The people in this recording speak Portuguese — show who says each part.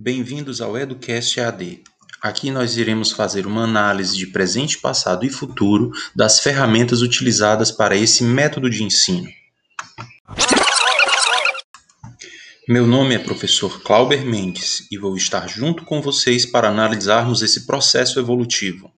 Speaker 1: Bem-vindos ao Educast AD. Aqui nós iremos fazer uma análise de presente, passado e futuro das ferramentas utilizadas para esse método de ensino. Meu nome é professor Clauber Mendes e vou estar junto com vocês para analisarmos esse processo evolutivo.